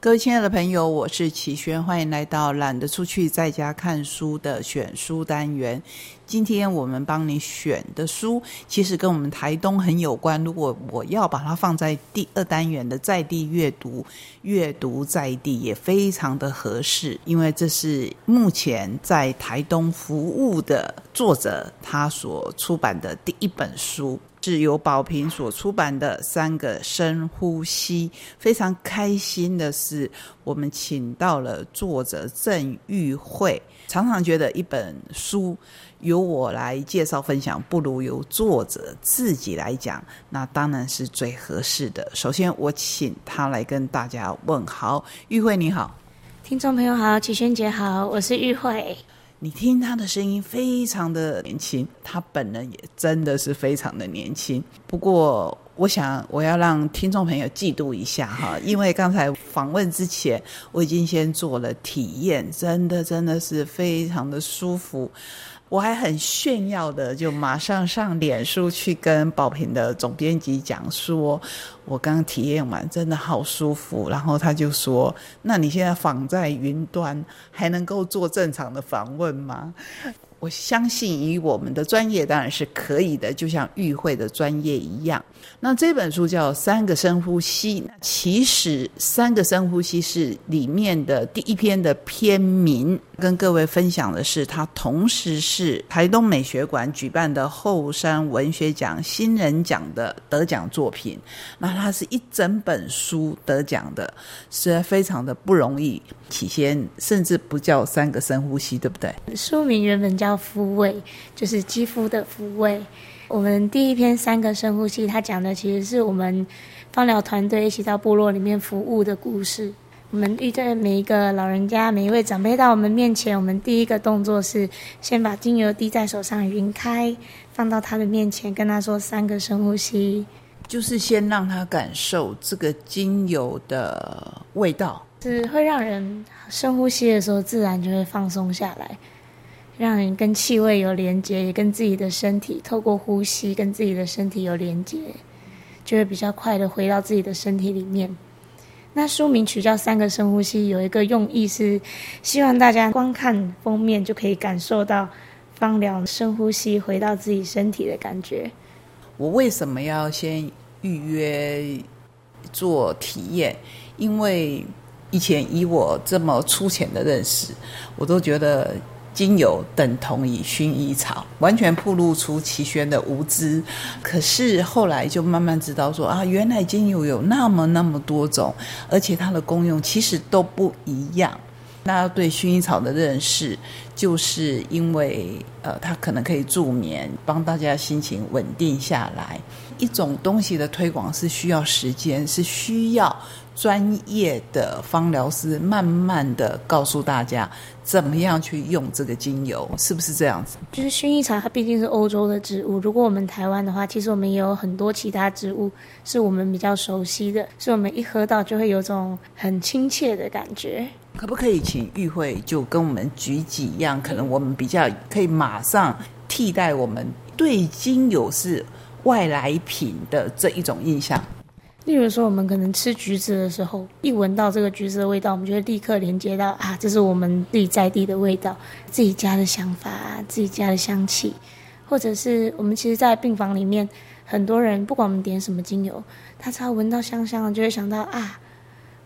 各位亲爱的朋友，我是齐轩，欢迎来到懒得出去在家看书的选书单元。今天我们帮你选的书，其实跟我们台东很有关。如果我要把它放在第二单元的在地阅读，阅读在地也非常的合适，因为这是目前在台东服务的作者他所出版的第一本书。是由宝平所出版的《三个深呼吸》，非常开心的是，我们请到了作者郑玉慧。常常觉得一本书由我来介绍分享，不如由作者自己来讲，那当然是最合适的。首先，我请他来跟大家问好，玉慧你好，听众朋友好，齐轩姐好，我是玉慧。你听他的声音非常的年轻，他本人也真的是非常的年轻。不过，我想我要让听众朋友嫉妒一下哈，因为刚才访问之前我已经先做了体验，真的真的是非常的舒服。我还很炫耀的，就马上上脸书去跟宝平的总编辑讲说，我刚体验完真的好舒服。然后他就说：“那你现在访在云端，还能够做正常的访问吗？”我相信以我们的专业当然是可以的，就像与会的专业一样。那这本书叫《三个深呼吸》，其实《三个深呼吸》是里面的第一篇的篇名。跟各位分享的是，它同时是台东美学馆举办的后山文学奖新人奖的得奖作品。那它是一整本书得奖的，是非常的不容易。起先甚至不叫《三个深呼吸》，对不对？书名原本叫“复位”，就是肌肤的复位。我们第一篇《三个深呼吸》，它讲的其实是我们芳疗团队一起到部落里面服务的故事。我们遇见每一个老人家、每一位长辈到我们面前，我们第一个动作是先把精油滴在手上匀开，放到他的面前，跟他说三个深呼吸，就是先让他感受这个精油的味道，是会让人深呼吸的时候自然就会放松下来。让人跟气味有连接，也跟自己的身体透过呼吸跟自己的身体有连接，就会比较快的回到自己的身体里面。那书名取叫《三个深呼吸》，有一个用意是希望大家光看封面就可以感受到芳疗深呼吸回到自己身体的感觉。我为什么要先预约做体验？因为以前以我这么粗浅的认识，我都觉得。精油等同于薰衣草，完全暴露出齐宣的无知。可是后来就慢慢知道说啊，原来精油有那么那么多种，而且它的功用其实都不一样。大家对薰衣草的认识，就是因为呃，它可能可以助眠，帮大家心情稳定下来。一种东西的推广是需要时间，是需要。专业的芳疗师慢慢的告诉大家怎么样去用这个精油，是不是这样子？就是薰衣草，它毕竟是欧洲的植物。如果我们台湾的话，其实我们也有很多其他植物是我们比较熟悉的，所以我们一喝到就会有种很亲切的感觉。可不可以请玉慧就跟我们举几样，可能我们比较可以马上替代我们对精油是外来品的这一种印象？例如说，我们可能吃橘子的时候，一闻到这个橘子的味道，我们就会立刻连接到啊，这是我们自己在地的味道，自己家的想法，自己家的香气，或者是我们其实，在病房里面，很多人不管我们点什么精油，他只要闻到香香的，就会想到啊，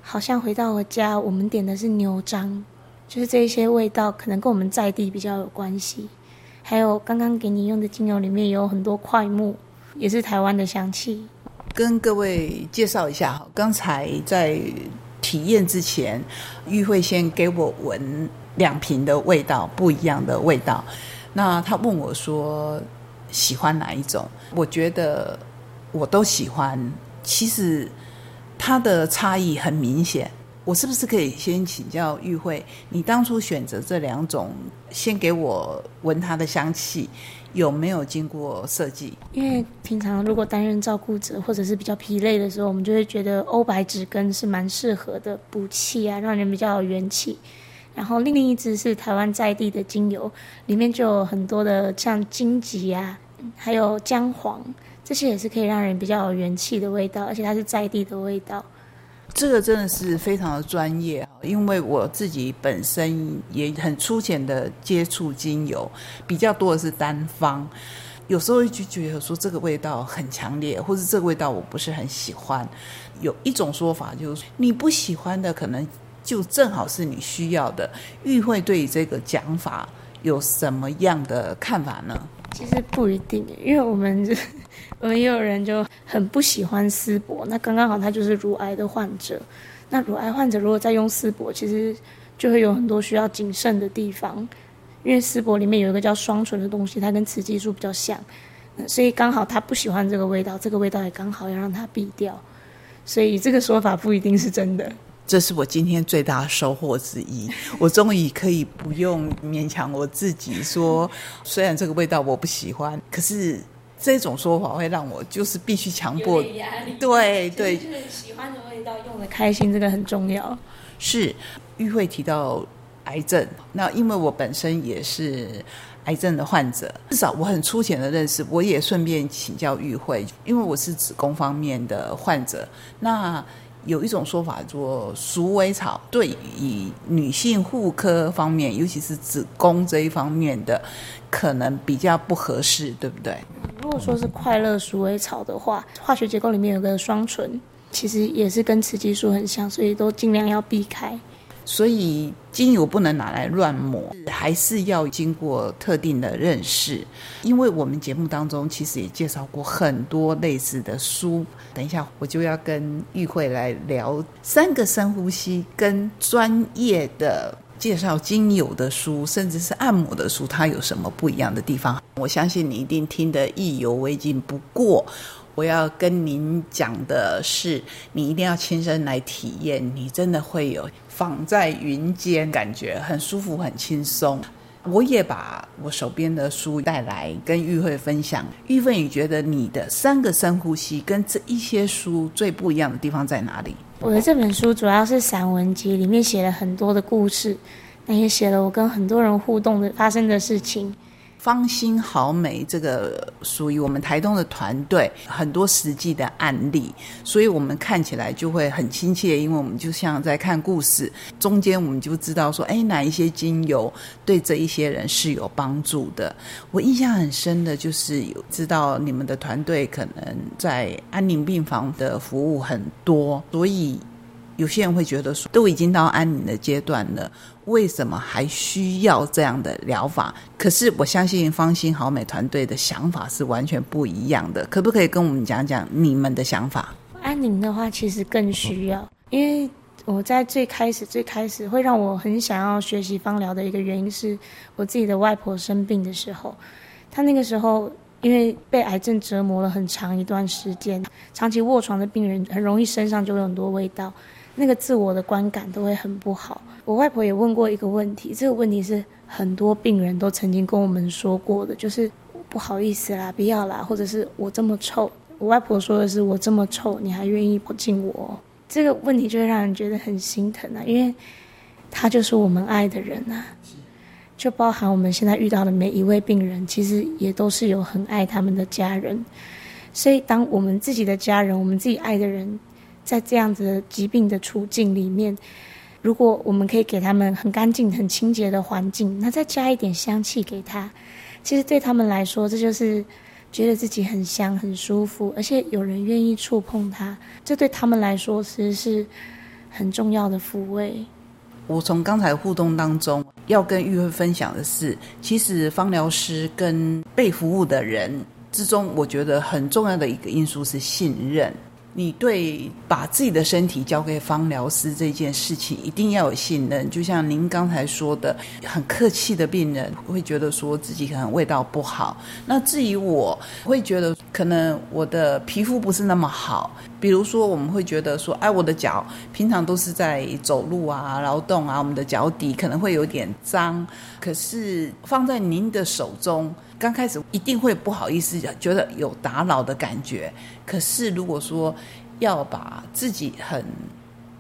好像回到我家，我们点的是牛樟，就是这一些味道可能跟我们在地比较有关系。还有刚刚给你用的精油里面有很多块木，也是台湾的香气。跟各位介绍一下哈，刚才在体验之前，玉慧先给我闻两瓶的味道，不一样的味道。那他问我说喜欢哪一种？我觉得我都喜欢。其实它的差异很明显，我是不是可以先请教玉慧？你当初选择这两种，先给我闻它的香气，有没有经过设计？因为平常如果担任照顾者或者是比较疲累的时候，我们就会觉得欧白芷根是蛮适合的，补气啊，让人比较有元气。然后另一支是台湾在地的精油，里面就有很多的像荆棘啊，还有姜黄，这些也是可以让人比较有元气的味道，而且它是在地的味道。这个真的是非常的专业，因为我自己本身也很粗浅的接触精油，比较多的是单方，有时候就觉得说这个味道很强烈，或者这个味道我不是很喜欢。有一种说法就是你不喜欢的可能。就正好是你需要的。玉慧对这个讲法有什么样的看法呢？其实不一定，因为我们 我们也有人就很不喜欢丝柏，那刚刚好他就是乳癌的患者。那乳癌患者如果再用丝柏，其实就会有很多需要谨慎的地方，因为丝柏里面有一个叫双醇的东西，它跟雌激素比较像，所以刚好他不喜欢这个味道，这个味道也刚好要让他避掉，所以这个说法不一定是真的。这是我今天最大的收获之一。我终于可以不用勉强我自己说，虽然这个味道我不喜欢，可是这种说法会让我就是必须强迫。对对，就是喜欢的味道用的开心，这个很重要。是玉慧提到癌症，那因为我本身也是癌症的患者，至少我很粗浅的认识，我也顺便请教玉慧，因为我是子宫方面的患者，那。有一种说法，做鼠尾草对以女性妇科方面，尤其是子宫这一方面的，可能比较不合适，对不对？如果说是快乐鼠尾草的话，化学结构里面有个双醇，其实也是跟雌激素很像，所以都尽量要避开。所以精油不能拿来乱抹，还是要经过特定的认识。因为我们节目当中其实也介绍过很多类似的书。等一下我就要跟玉慧来聊三个深呼吸，跟专业的介绍精油的书，甚至是按摩的书，它有什么不一样的地方？我相信你一定听得意犹未尽。不过。我要跟您讲的是，你一定要亲身来体验，你真的会有仿在云间感觉，很舒服，很轻松。我也把我手边的书带来跟玉慧分享。玉慧，你觉得你的三个深呼吸跟这一些书最不一样的地方在哪里？我的这本书主要是散文集，里面写了很多的故事，那也写了我跟很多人互动的发生的事情。芳心好美，这个属于我们台东的团队，很多实际的案例，所以我们看起来就会很亲切，因为我们就像在看故事。中间我们就知道说，哎，哪一些精油对这一些人是有帮助的。我印象很深的就是有知道你们的团队可能在安宁病房的服务很多，所以有些人会觉得说，都已经到安宁的阶段了。为什么还需要这样的疗法？可是我相信芳心好美团队的想法是完全不一样的。可不可以跟我们讲讲你们的想法？安宁的话，其实更需要，因为我在最开始、最开始会让我很想要学习芳疗的一个原因，是我自己的外婆生病的时候，她那个时候因为被癌症折磨了很长一段时间，长期卧床的病人很容易身上就有很多味道。那个自我的观感都会很不好。我外婆也问过一个问题，这个问题是很多病人都曾经跟我们说过的，就是不好意思啦，不要啦，或者是我这么臭。我外婆说的是我这么臭，你还愿意跑近我？这个问题就会让人觉得很心疼啊，因为他就是我们爱的人啊，就包含我们现在遇到的每一位病人，其实也都是有很爱他们的家人。所以，当我们自己的家人，我们自己爱的人。在这样子疾病的处境里面，如果我们可以给他们很干净、很清洁的环境，那再加一点香气给他，其实对他们来说，这就是觉得自己很香、很舒服，而且有人愿意触碰它，这对他们来说其实是很重要的抚慰。我从刚才互动当中要跟玉慧分享的是，其实芳疗师跟被服务的人之中，我觉得很重要的一个因素是信任。你对把自己的身体交给芳疗师这件事情一定要有信任，就像您刚才说的，很客气的病人会觉得说自己可能味道不好。那至于我会觉得可能我的皮肤不是那么好，比如说，我们会觉得说，哎，我的脚平常都是在走路啊、劳动啊，我们的脚底可能会有点脏，可是放在您的手中，刚开始一定会不好意思，觉得有打扰的感觉。可是如果说要把自己很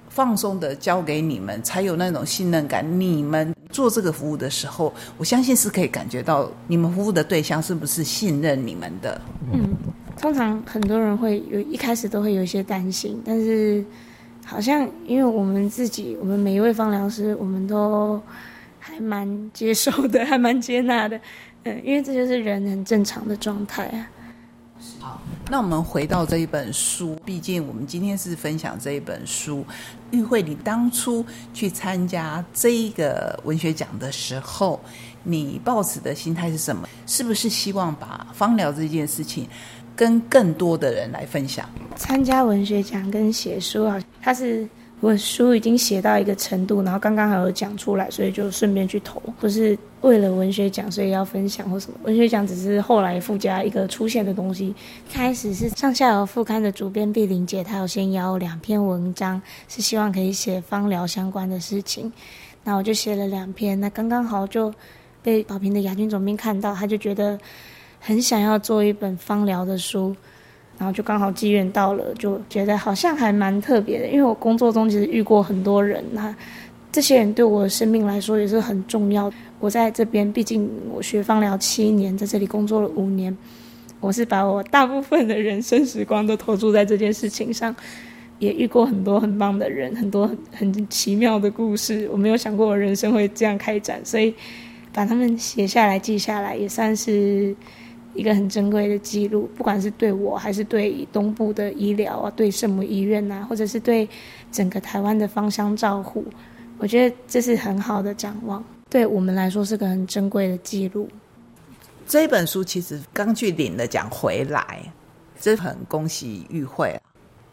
放松的交给你们，才有那种信任感。你们做这个服务的时候，我相信是可以感觉到你们服务的对象是不是信任你们的。嗯，通常很多人会有一开始都会有一些担心，但是好像因为我们自己，我们每一位芳疗师，我们都还蛮接受的，还蛮接纳的。嗯，因为这就是人很正常的状态啊。好，那我们回到这一本书，毕竟我们今天是分享这一本书。玉慧，你当初去参加这一个文学奖的时候，你抱持的心态是什么？是不是希望把芳疗这件事情跟更多的人来分享？参加文学奖跟写书啊，它是。我书已经写到一个程度，然后刚刚还有讲出来，所以就顺便去投，不是为了文学奖，所以要分享或什么。文学奖只是后来附加一个出现的东西。开始是上下游副刊的主编毕玲姐，她有先邀两篇文章，是希望可以写芳疗相关的事情。那我就写了两篇，那刚刚好就被宝平的亚军总编看到，他就觉得很想要做一本芳疗的书。然后就刚好机缘到了，就觉得好像还蛮特别的。因为我工作中其实遇过很多人，那这些人对我的生命来说也是很重要。我在这边，毕竟我学芳疗七年，在这里工作了五年，我是把我大部分的人生时光都投注在这件事情上，也遇过很多很棒的人，很多很很奇妙的故事。我没有想过我人生会这样开展，所以把他们写下来、记下来，也算是。一个很珍贵的记录，不管是对我还是对东部的医疗啊，对圣母医院呐，或者是对整个台湾的芳香照护，我觉得这是很好的展望，对我们来说是个很珍贵的记录。这本书其实刚去领了奖回来，这很恭喜玉慧。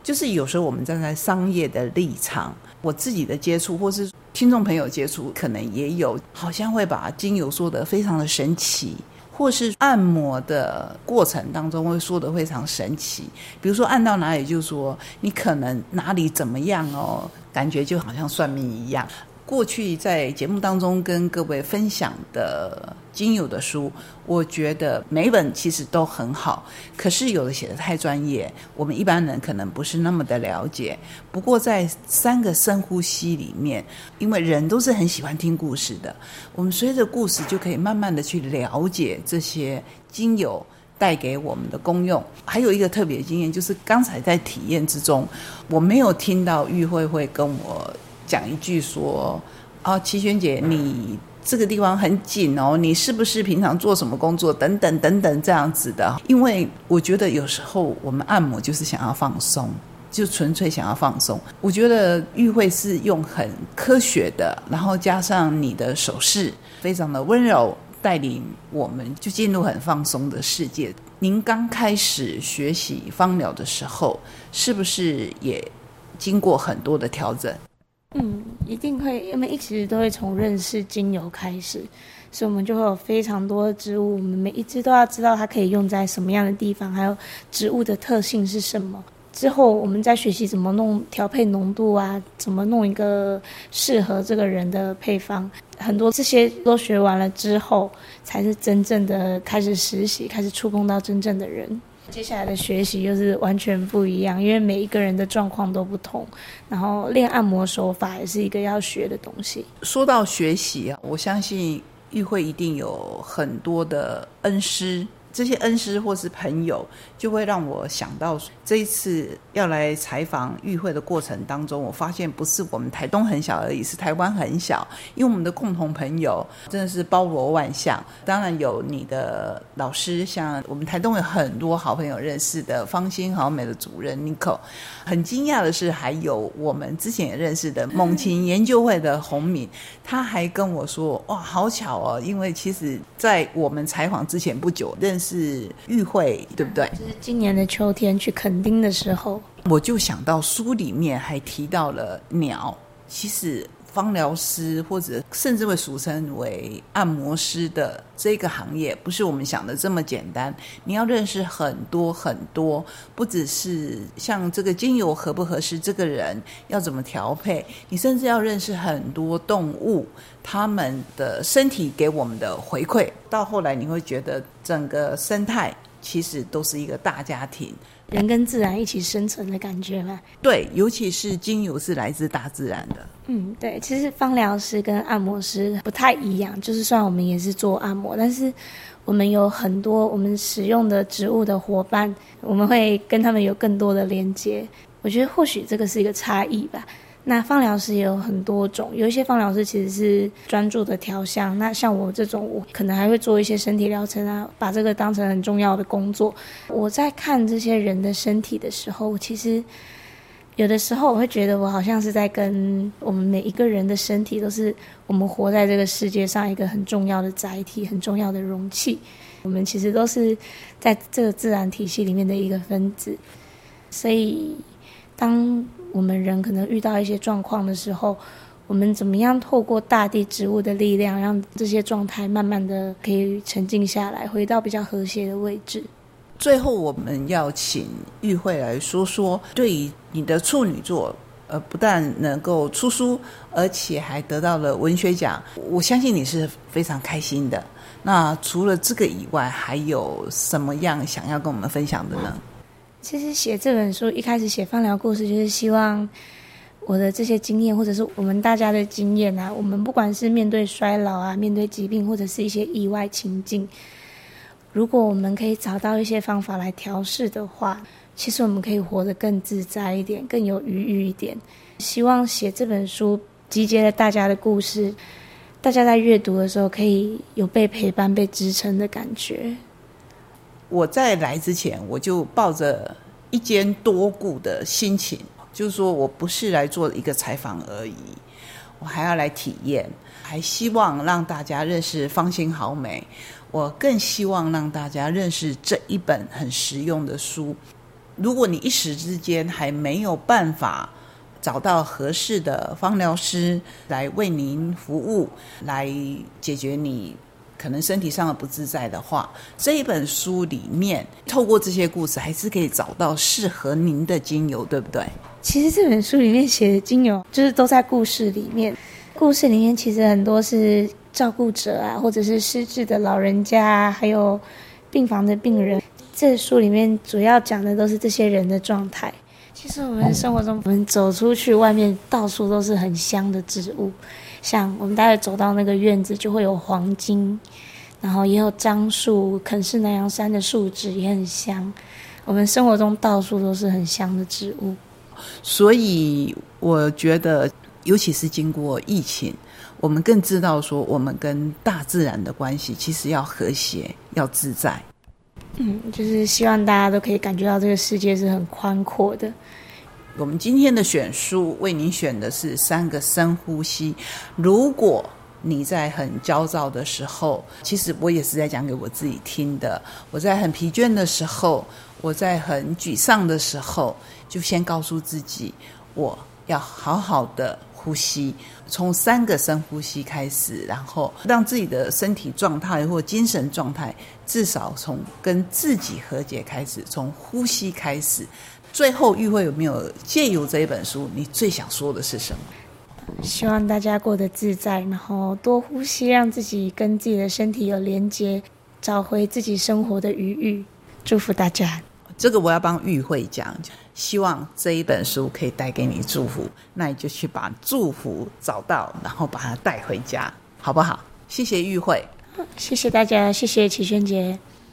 就是有时候我们站在商业的立场，我自己的接触或是听众朋友接触，可能也有，好像会把精油说的非常的神奇。或是按摩的过程当中会说的非常神奇，比如说按到哪里就说你可能哪里怎么样哦，感觉就好像算命一样。过去在节目当中跟各位分享的精油的书，我觉得每本其实都很好，可是有的写的太专业，我们一般人可能不是那么的了解。不过在三个深呼吸里面，因为人都是很喜欢听故事的，我们随着故事就可以慢慢的去了解这些精油带给我们的功用。还有一个特别经验，就是刚才在体验之中，我没有听到玉慧会跟我。讲一句说，啊，齐轩姐，你这个地方很紧哦，你是不是平常做什么工作？等等等等这样子的。因为我觉得有时候我们按摩就是想要放松，就纯粹想要放松。我觉得玉慧是用很科学的，然后加上你的手势，非常的温柔，带领我们就进入很放松的世界。您刚开始学习芳疗的时候，是不是也经过很多的调整？嗯，一定会，因为一直都会从认识精油开始，所以我们就会有非常多的植物，我们每一支都要知道它可以用在什么样的地方，还有植物的特性是什么。之后我们再学习怎么弄调配浓度啊，怎么弄一个适合这个人的配方，很多这些都学完了之后，才是真正的开始实习，开始触碰到真正的人。接下来的学习就是完全不一样，因为每一个人的状况都不同，然后练按摩手法也是一个要学的东西。说到学习啊，我相信玉慧一定有很多的恩师。这些恩师或是朋友，就会让我想到这一次要来采访与会的过程当中，我发现不是我们台东很小而已，是台湾很小。因为我们的共同朋友真的是包罗万象，当然有你的老师，像我们台东有很多好朋友认识的芳心好美的主任 Nico。很惊讶的是，还有我们之前也认识的猛禽研究会的洪敏，他还跟我说：“哇，好巧哦！因为其实在我们采访之前不久认。”是玉会，对不对？就是今年的秋天去垦丁的时候，我就想到书里面还提到了鸟。其实芳疗师或者甚至会俗称为按摩师的这个行业，不是我们想的这么简单。你要认识很多很多，不只是像这个精油合不合适，这个人要怎么调配，你甚至要认识很多动物，他们的身体给我们的回馈。到后来你会觉得整个生态其实都是一个大家庭。人跟自然一起生存的感觉嘛。对，尤其是精油是来自大自然的。嗯，对，其实芳疗师跟按摩师不太一样，就是虽然我们也是做按摩，但是我们有很多我们使用的植物的伙伴，我们会跟他们有更多的连接。我觉得或许这个是一个差异吧。那放疗师也有很多种，有一些放疗师其实是专注的调香。那像我这种，我可能还会做一些身体疗程啊，把这个当成很重要的工作。我在看这些人的身体的时候，其实有的时候我会觉得，我好像是在跟我们每一个人的身体，都是我们活在这个世界上一个很重要的载体，很重要的容器。我们其实都是在这个自然体系里面的一个分子，所以当。我们人可能遇到一些状况的时候，我们怎么样透过大地植物的力量，让这些状态慢慢的可以沉静下来，回到比较和谐的位置？最后，我们要请玉慧来说说，对于你的处女座，呃，不但能够出书，而且还得到了文学奖，我相信你是非常开心的。那除了这个以外，还有什么样想要跟我们分享的呢？其实写这本书一开始写放疗故事，就是希望我的这些经验，或者是我们大家的经验啊，我们不管是面对衰老啊，面对疾病，或者是一些意外情境，如果我们可以找到一些方法来调试的话，其实我们可以活得更自在一点，更有余裕一点。希望写这本书集结了大家的故事，大家在阅读的时候可以有被陪伴、被支撑的感觉。我在来之前，我就抱着一兼多顾的心情，就是说我不是来做一个采访而已，我还要来体验，还希望让大家认识芳心好美。我更希望让大家认识这一本很实用的书。如果你一时之间还没有办法找到合适的芳疗师来为您服务，来解决你。可能身体上的不自在的话，这一本书里面透过这些故事，还是可以找到适合您的精油，对不对？其实这本书里面写的精油，就是都在故事里面。故事里面其实很多是照顾者啊，或者是失智的老人家，还有病房的病人。这书里面主要讲的都是这些人的状态。其实我们生活中，我们走出去外面，到处都是很香的植物。像我们待会走到那个院子，就会有黄金，然后也有樟树、肯氏南洋山的树脂也很香。我们生活中到处都是很香的植物，所以我觉得，尤其是经过疫情，我们更知道说，我们跟大自然的关系其实要和谐、要自在。嗯，就是希望大家都可以感觉到这个世界是很宽阔的。我们今天的选书为您选的是三个深呼吸。如果你在很焦躁的时候，其实我也是在讲给我自己听的。我在很疲倦的时候，我在很沮丧的时候，就先告诉自己，我要好好的呼吸，从三个深呼吸开始，然后让自己的身体状态或精神状态，至少从跟自己和解开始，从呼吸开始。最后，玉慧有没有借由这一本书，你最想说的是什么？希望大家过得自在，然后多呼吸，让自己跟自己的身体有连接，找回自己生活的余裕。祝福大家！这个我要帮玉慧讲，希望这一本书可以带给你祝福，那你就去把祝福找到，然后把它带回家，好不好？谢谢玉慧，谢谢大家，谢谢齐轩姐。